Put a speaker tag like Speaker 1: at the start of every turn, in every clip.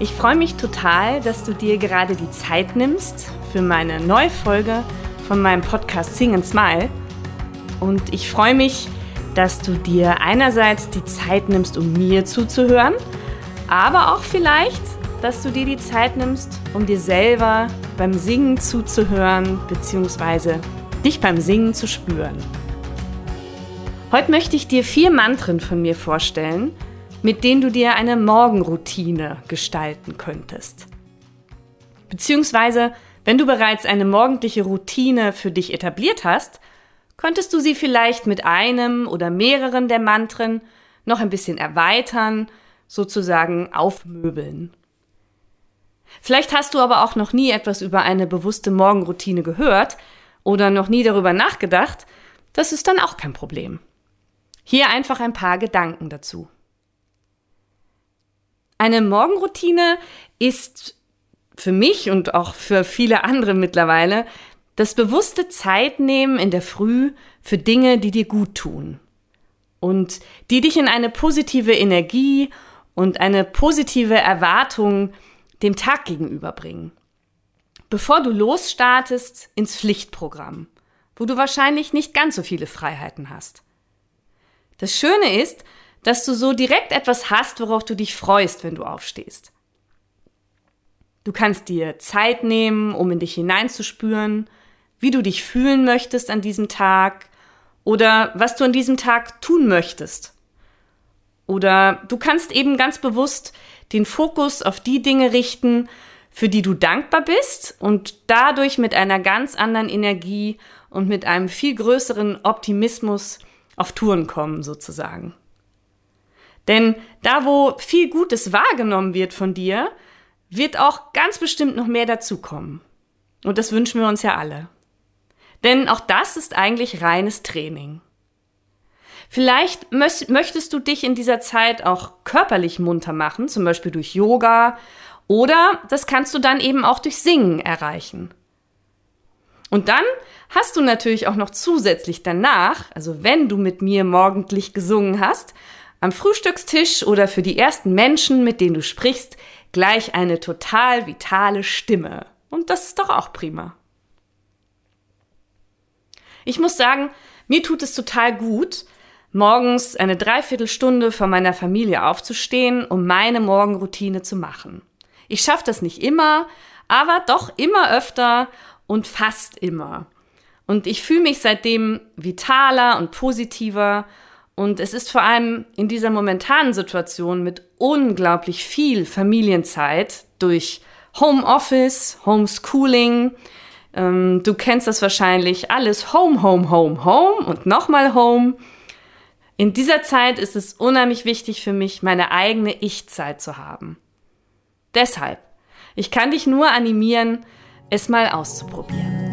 Speaker 1: Ich freue mich total, dass du dir gerade die Zeit nimmst für meine neue Folge von meinem Podcast Sing and Smile. Und ich freue mich, dass du dir einerseits die Zeit nimmst, um mir zuzuhören, aber auch vielleicht, dass du dir die Zeit nimmst, um dir selber beim Singen zuzuhören bzw. dich beim Singen zu spüren. Heute möchte ich dir vier Mantren von mir vorstellen, mit denen du dir eine Morgenroutine gestalten könntest. Beziehungsweise, wenn du bereits eine morgendliche Routine für dich etabliert hast, könntest du sie vielleicht mit einem oder mehreren der Mantren noch ein bisschen erweitern, sozusagen aufmöbeln. Vielleicht hast du aber auch noch nie etwas über eine bewusste Morgenroutine gehört oder noch nie darüber nachgedacht. Das ist dann auch kein Problem. Hier einfach ein paar Gedanken dazu. Eine Morgenroutine ist für mich und auch für viele andere mittlerweile das bewusste Zeitnehmen in der Früh für Dinge, die dir gut tun und die dich in eine positive Energie und eine positive Erwartung dem Tag gegenüberbringen. Bevor du losstartest ins Pflichtprogramm, wo du wahrscheinlich nicht ganz so viele Freiheiten hast. Das Schöne ist, dass du so direkt etwas hast, worauf du dich freust, wenn du aufstehst. Du kannst dir Zeit nehmen, um in dich hineinzuspüren, wie du dich fühlen möchtest an diesem Tag oder was du an diesem Tag tun möchtest. Oder du kannst eben ganz bewusst den Fokus auf die Dinge richten, für die du dankbar bist und dadurch mit einer ganz anderen Energie und mit einem viel größeren Optimismus auf Touren kommen sozusagen. Denn da, wo viel Gutes wahrgenommen wird von dir, wird auch ganz bestimmt noch mehr dazukommen. Und das wünschen wir uns ja alle. Denn auch das ist eigentlich reines Training. Vielleicht möchtest du dich in dieser Zeit auch körperlich munter machen, zum Beispiel durch Yoga, oder das kannst du dann eben auch durch Singen erreichen. Und dann hast du natürlich auch noch zusätzlich danach, also wenn du mit mir morgendlich gesungen hast, am Frühstückstisch oder für die ersten Menschen, mit denen du sprichst, gleich eine total vitale Stimme. Und das ist doch auch prima. Ich muss sagen, mir tut es total gut, morgens eine Dreiviertelstunde vor meiner Familie aufzustehen, um meine Morgenroutine zu machen. Ich schaffe das nicht immer, aber doch immer öfter und fast immer. Und ich fühle mich seitdem vitaler und positiver und es ist vor allem in dieser momentanen Situation mit unglaublich viel Familienzeit durch Homeoffice, Homeschooling, ähm, du kennst das wahrscheinlich, alles Home, Home, Home, Home und nochmal Home. In dieser Zeit ist es unheimlich wichtig für mich, meine eigene Ich-Zeit zu haben. Deshalb, ich kann dich nur animieren, es mal auszuprobieren.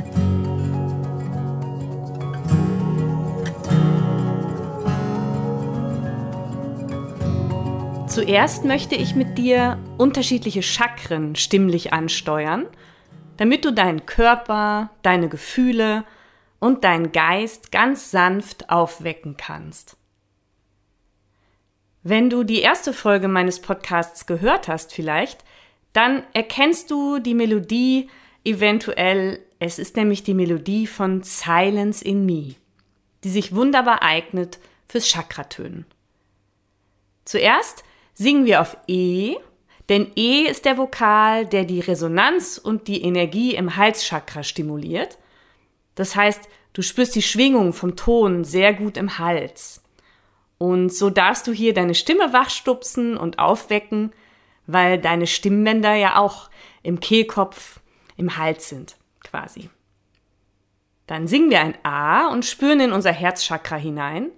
Speaker 1: Zuerst möchte ich mit dir unterschiedliche Chakren stimmlich ansteuern, damit du deinen Körper, deine Gefühle und deinen Geist ganz sanft aufwecken kannst. Wenn du die erste Folge meines Podcasts gehört hast vielleicht, dann erkennst du die Melodie eventuell, es ist nämlich die Melodie von Silence in Me, die sich wunderbar eignet fürs Chakratönen. Zuerst singen wir auf E, denn E ist der Vokal, der die Resonanz und die Energie im Halschakra stimuliert. Das heißt, du spürst die Schwingung vom Ton sehr gut im Hals. Und so darfst du hier deine Stimme wachstupsen und aufwecken, weil deine Stimmbänder ja auch im Kehlkopf, im Hals sind, quasi. Dann singen wir ein A und spüren in unser Herzchakra hinein.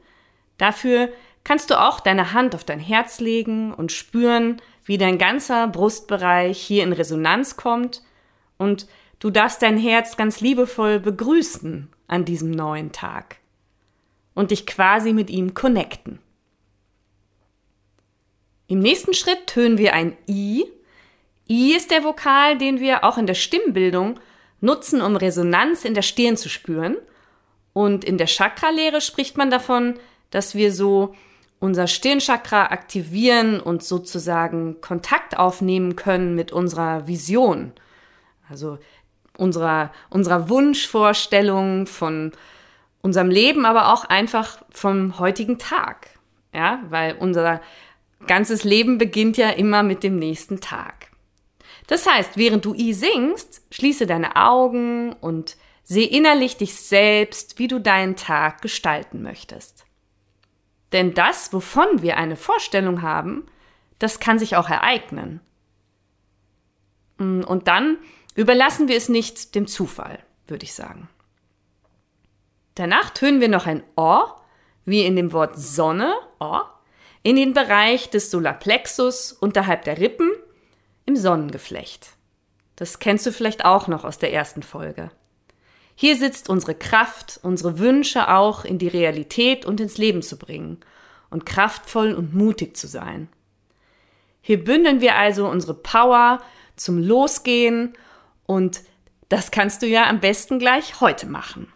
Speaker 1: Dafür kannst du auch deine Hand auf dein Herz legen und spüren, wie dein ganzer Brustbereich hier in Resonanz kommt und du darfst dein Herz ganz liebevoll begrüßen an diesem neuen Tag und dich quasi mit ihm connecten. Im nächsten Schritt tönen wir ein I. I ist der Vokal, den wir auch in der Stimmbildung nutzen, um Resonanz in der Stirn zu spüren. Und in der Chakralehre spricht man davon, dass wir so unser Stirnchakra aktivieren und sozusagen Kontakt aufnehmen können mit unserer Vision. Also unserer, unserer Wunschvorstellung von unserem Leben, aber auch einfach vom heutigen Tag. Ja, weil unser ganzes Leben beginnt ja immer mit dem nächsten Tag. Das heißt, während du I singst, schließe deine Augen und seh innerlich dich selbst, wie du deinen Tag gestalten möchtest. Denn das, wovon wir eine Vorstellung haben, das kann sich auch ereignen. Und dann überlassen wir es nicht dem Zufall, würde ich sagen. Danach tönen wir noch ein O, wie in dem Wort Sonne, O, in den Bereich des Solarplexus unterhalb der Rippen im Sonnengeflecht. Das kennst du vielleicht auch noch aus der ersten Folge. Hier sitzt unsere Kraft, unsere Wünsche auch in die Realität und ins Leben zu bringen und kraftvoll und mutig zu sein. Hier bündeln wir also unsere Power zum Losgehen und das kannst du ja am besten gleich heute machen.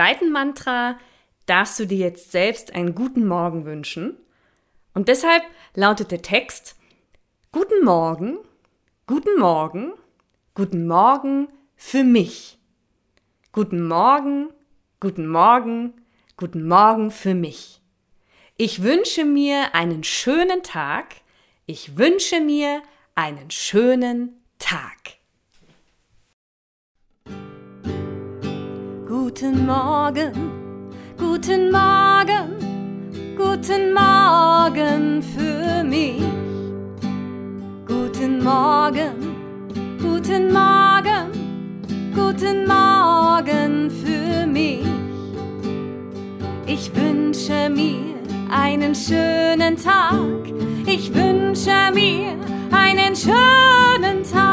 Speaker 1: Zweiten Mantra darfst du dir jetzt selbst einen guten Morgen wünschen. Und deshalb lautet der Text, Guten Morgen, guten Morgen, guten Morgen für mich. Guten Morgen, guten Morgen, guten Morgen für mich. Ich wünsche mir einen schönen Tag. Ich wünsche mir einen schönen Tag.
Speaker 2: Guten Morgen, guten Morgen, guten Morgen für mich. Guten Morgen, guten Morgen, guten Morgen für mich. Ich wünsche mir einen schönen Tag. Ich wünsche mir einen schönen Tag.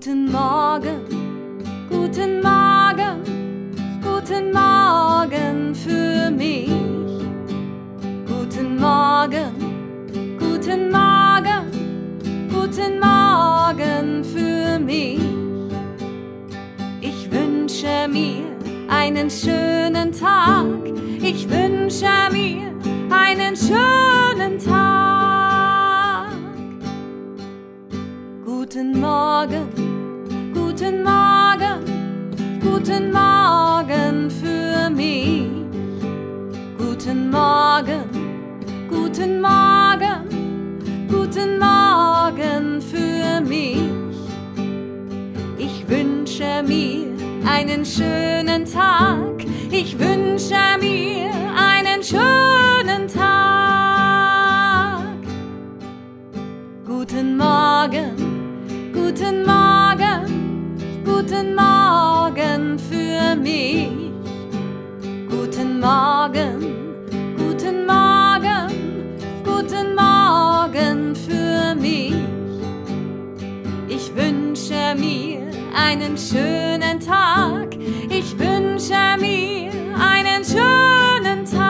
Speaker 2: Guten Morgen, guten Morgen, guten Morgen für mich. Guten Morgen, guten Morgen, guten Morgen für mich. Ich wünsche mir einen schönen Tag. Ich wünsche mir einen schönen Tag. Guten Morgen, guten Morgen, guten Morgen für mich. Guten Morgen, guten Morgen, guten Morgen für mich. Ich wünsche mir einen schönen Tag. Ich wünsche mir einen schönen Tag. Guten Morgen, guten Morgen, guten Morgen für mich. Guten Morgen, guten Morgen, guten Morgen für mich. Ich wünsche mir einen schönen Tag. Ich wünsche mir einen schönen Tag.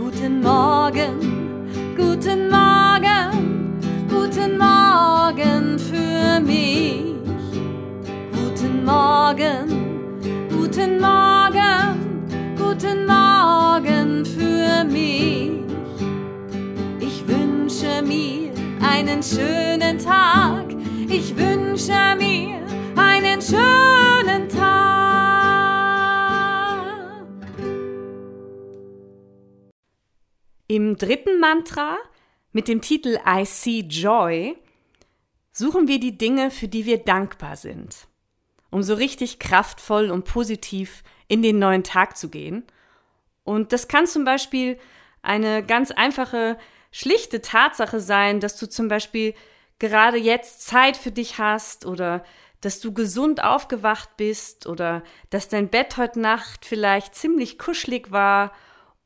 Speaker 2: Guten Morgen, guten Morgen, Morgen für mich. Guten Morgen, guten Morgen, guten Morgen für mich. Ich wünsche mir einen schönen Tag. Ich wünsche mir einen schönen Tag.
Speaker 1: Im dritten Mantra mit dem Titel I See Joy suchen wir die Dinge, für die wir dankbar sind, um so richtig kraftvoll und positiv in den neuen Tag zu gehen. Und das kann zum Beispiel eine ganz einfache, schlichte Tatsache sein, dass du zum Beispiel gerade jetzt Zeit für dich hast oder dass du gesund aufgewacht bist oder dass dein Bett heute Nacht vielleicht ziemlich kuschelig war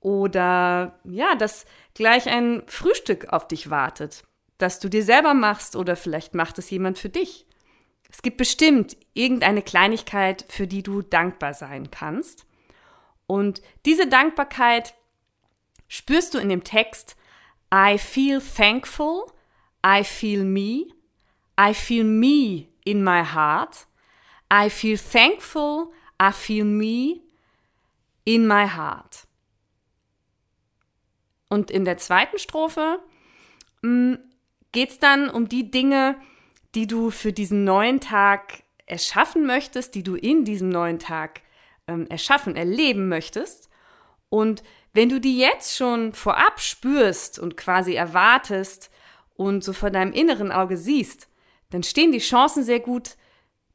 Speaker 1: oder ja, dass gleich ein Frühstück auf dich wartet, das du dir selber machst oder vielleicht macht es jemand für dich. Es gibt bestimmt irgendeine Kleinigkeit, für die du dankbar sein kannst. Und diese Dankbarkeit spürst du in dem Text I feel thankful, I feel me, I feel me in my heart, I feel thankful, I feel me in my heart. Und in der zweiten Strophe geht es dann um die Dinge, die du für diesen neuen Tag erschaffen möchtest, die du in diesem neuen Tag ähm, erschaffen, erleben möchtest. Und wenn du die jetzt schon vorab spürst und quasi erwartest und so vor deinem inneren Auge siehst, dann stehen die Chancen sehr gut,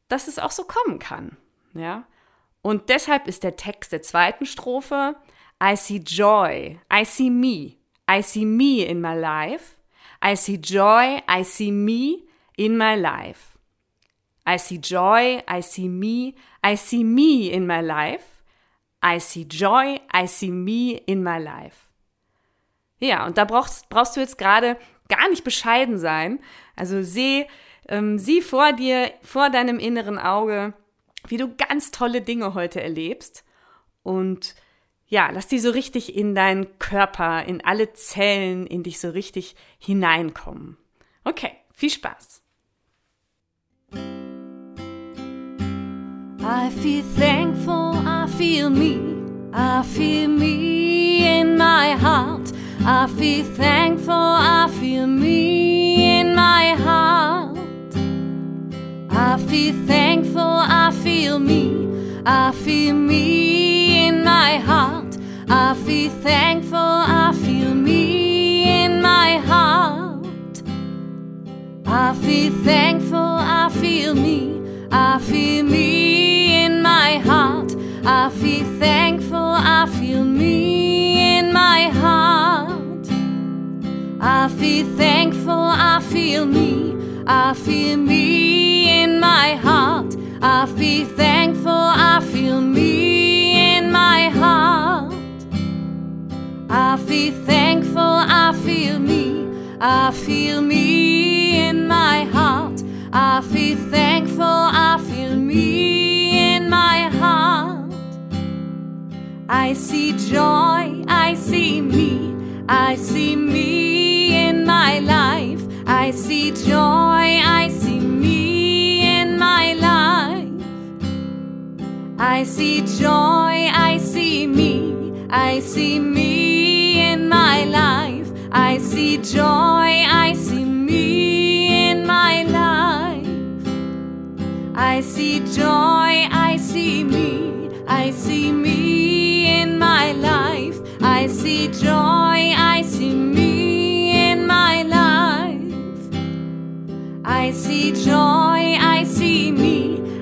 Speaker 1: dass es auch so kommen kann. Ja? Und deshalb ist der Text der zweiten Strophe I see joy, I see me, I see me in my life. I see joy, I see me in my life. I see joy, I see me, I see me in my life. I see joy, I see me in my life. Ja, und da brauchst, brauchst du jetzt gerade gar nicht bescheiden sein. Also seh, ähm, sieh vor dir, vor deinem inneren Auge, wie du ganz tolle Dinge heute erlebst und ja, lass die so richtig in deinen Körper, in alle Zellen, in dich so richtig hineinkommen. Okay, viel Spaß.
Speaker 2: I feel thankful, I feel me, I feel me in my heart. I feel thankful, I feel me in my heart. I feel thankful, I feel me, I feel me in my heart. I feel thankful, I feel me in my heart. I feel thankful, I feel me, I feel me in my heart. I feel thankful, I feel me in my heart. I feel thankful, I feel me, I feel me in my heart. I feel thankful, I feel me in my heart. I feel thankful, I feel me, I feel me in my heart. I feel thankful, I feel me in my heart. I see joy, I see me, I see me in my life. I see joy, I see me in my life. I see joy, I see me, I see me my life. I see joy, I see me in my life. I see joy, I see me, I see me in my life. I see joy, I see me in my life. I see joy, I see me,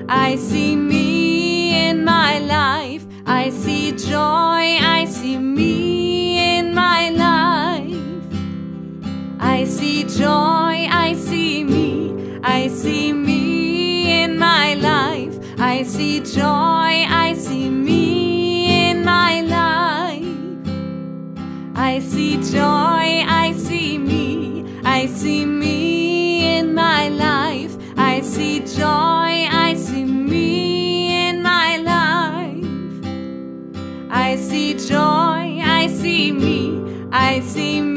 Speaker 2: I see me in my life. I see joy, joy, I see me, I see me in my life. I see joy, I see me in my life. I see joy, I see me, I see me in my life. I see joy, I see me in my life. I see joy, I see me, I see me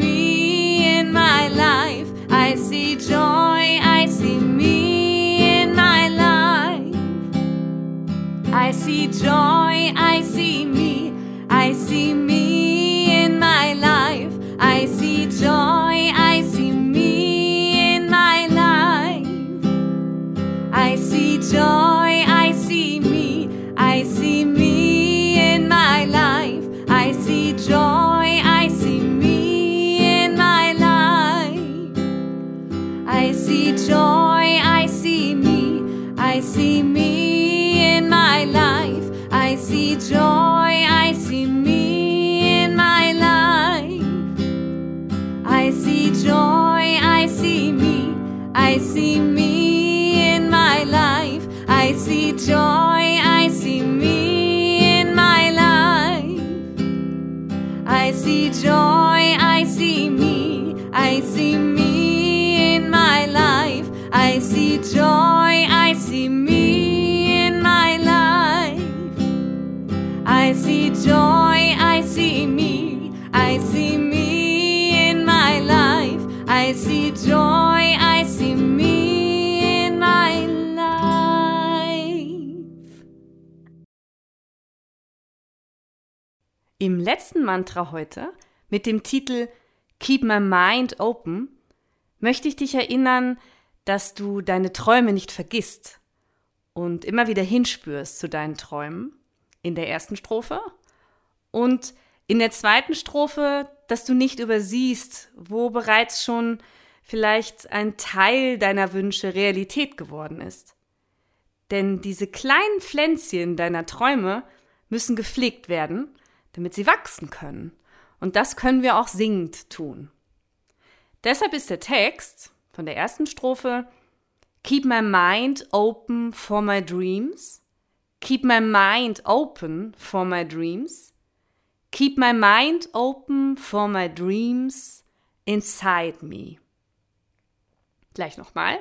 Speaker 2: joy, I see me, I see me in my life. I see joy, I see me in my life. I see joy, I see me, I see me in my life. I see joy, I see me in my life. I see joy, I see me, I see me see joy, I see me in my life. I see joy, I see me, I see me in my life. I see joy, I see me in my life. I see joy, I see me, I see me in my life. I see joy,
Speaker 1: Im letzten Mantra heute mit dem Titel Keep My Mind Open möchte ich dich erinnern, dass du deine Träume nicht vergisst und immer wieder hinspürst zu deinen Träumen in der ersten Strophe und in der zweiten Strophe, dass du nicht übersiehst, wo bereits schon vielleicht ein Teil deiner Wünsche Realität geworden ist. Denn diese kleinen Pflänzchen deiner Träume müssen gepflegt werden, damit sie wachsen können. Und das können wir auch singend tun. Deshalb ist der Text von der ersten Strophe Keep my mind open for my dreams. Keep my mind open for my dreams. Keep my mind open for my dreams inside me. Gleich nochmal.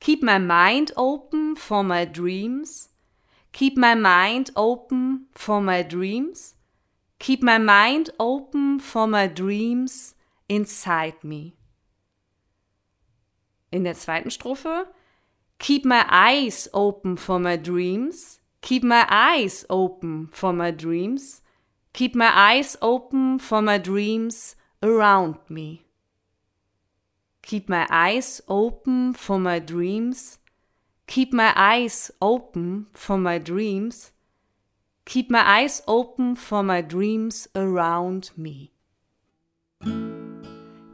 Speaker 1: Keep my mind open for my dreams. Keep my mind open for my dreams. Keep my mind open for my dreams inside me. In der zweiten Strophe Keep my eyes open for my dreams. Keep my eyes open for my dreams. Keep my eyes open for my dreams around me. Keep my eyes open for my dreams. Keep my eyes open for my dreams. Keep my eyes open for my dreams around me.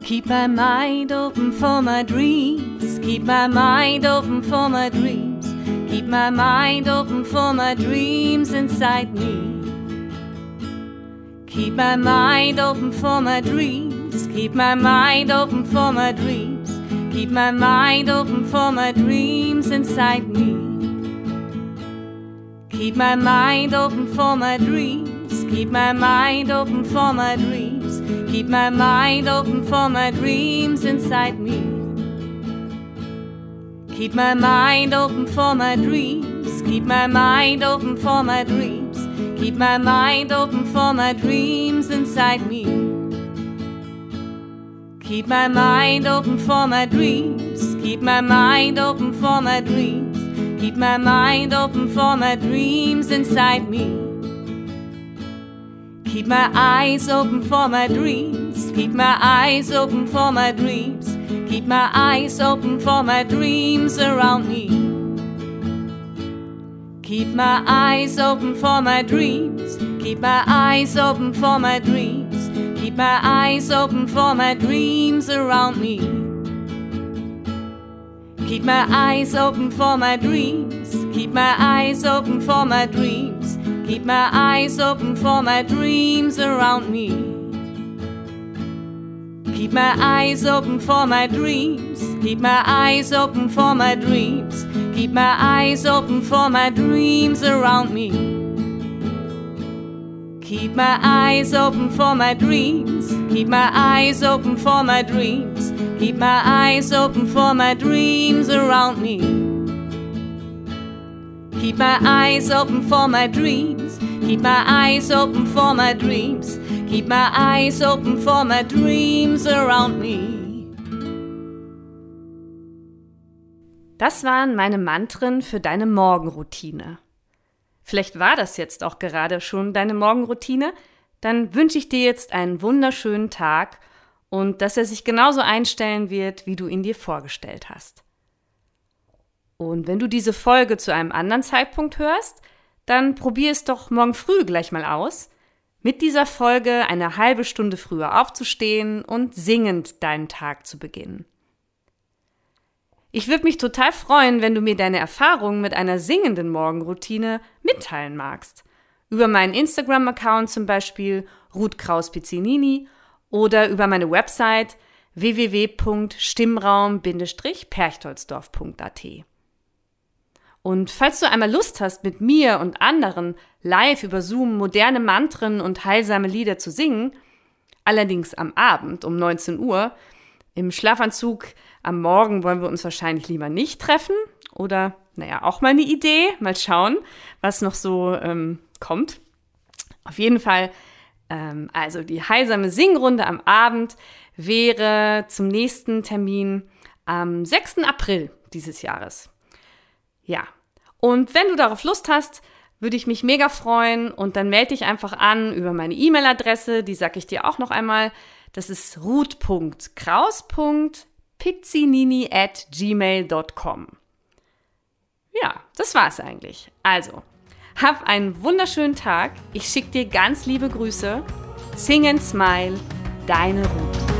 Speaker 1: Keep my mind open for my dreams. Keep my mind open for my dreams. Keep my mind open for my dreams inside me. Keep my mind open for my dreams. Keep my mind open for my dreams. Keep my mind open for my dreams inside me. Keep my mind open for my dreams. Keep my mind open for my dreams. Keep my mind open for my dreams inside me. Keep my mind open for my dreams. Keep my mind open for my dreams. Keep my mind open for my dreams inside me. Keep my mind open for my dreams. Keep my mind open for my dreams. Keep my mind open for my dreams inside me. Keep my eyes open for my dreams. Keep my eyes open for my dreams. Keep my eyes open for my dreams around me. Keep my eyes open for my dreams. Keep my eyes open for my dreams. Keep my eyes open for my dreams around me. Keep my eyes open for my dreams. Keep my eyes open for my dreams. Keep my eyes open for my dreams around me. Keep my eyes open for my dreams. Keep my eyes open for my dreams. Keep my eyes open for my dreams around me. Keep my eyes open for my dreams. Keep my eyes open for my dreams. Keep my eyes open for my dreams around me. Keep my eyes open for my dreams. Keep my eyes open for my dreams. Keep my eyes open for my dreams around me. Das waren meine Mantren für deine Morgenroutine. Vielleicht war das jetzt auch gerade schon deine Morgenroutine. Dann wünsche ich dir jetzt einen wunderschönen Tag und dass er sich genauso einstellen wird, wie du ihn dir vorgestellt hast. Und wenn du diese Folge zu einem anderen Zeitpunkt hörst, dann probier es doch morgen früh gleich mal aus, mit dieser Folge eine halbe Stunde früher aufzustehen und singend deinen Tag zu beginnen. Ich würde mich total freuen, wenn du mir deine Erfahrungen mit einer singenden Morgenroutine mitteilen magst. Über meinen Instagram-Account zum Beispiel Ruth Kraus Pizzinini oder über meine Website www.stimmraum-perchtoldsdorf.at. Und falls du einmal Lust hast, mit mir und anderen live über Zoom moderne Mantren und heilsame Lieder zu singen, allerdings am Abend um 19 Uhr, im Schlafanzug am Morgen wollen wir uns wahrscheinlich lieber nicht treffen. Oder, naja, auch mal eine Idee. Mal schauen, was noch so ähm, kommt. Auf jeden Fall, ähm, also die heilsame Singrunde am Abend wäre zum nächsten Termin am 6. April dieses Jahres. Ja, und wenn du darauf Lust hast, würde ich mich mega freuen und dann melde dich einfach an über meine E-Mail-Adresse, die sage ich dir auch noch einmal. Das ist ruth.kraus.pizzinini at gmail.com. Ja, das war's eigentlich. Also, hab einen wunderschönen Tag. Ich schicke dir ganz liebe Grüße. Sing and Smile, deine Ruth.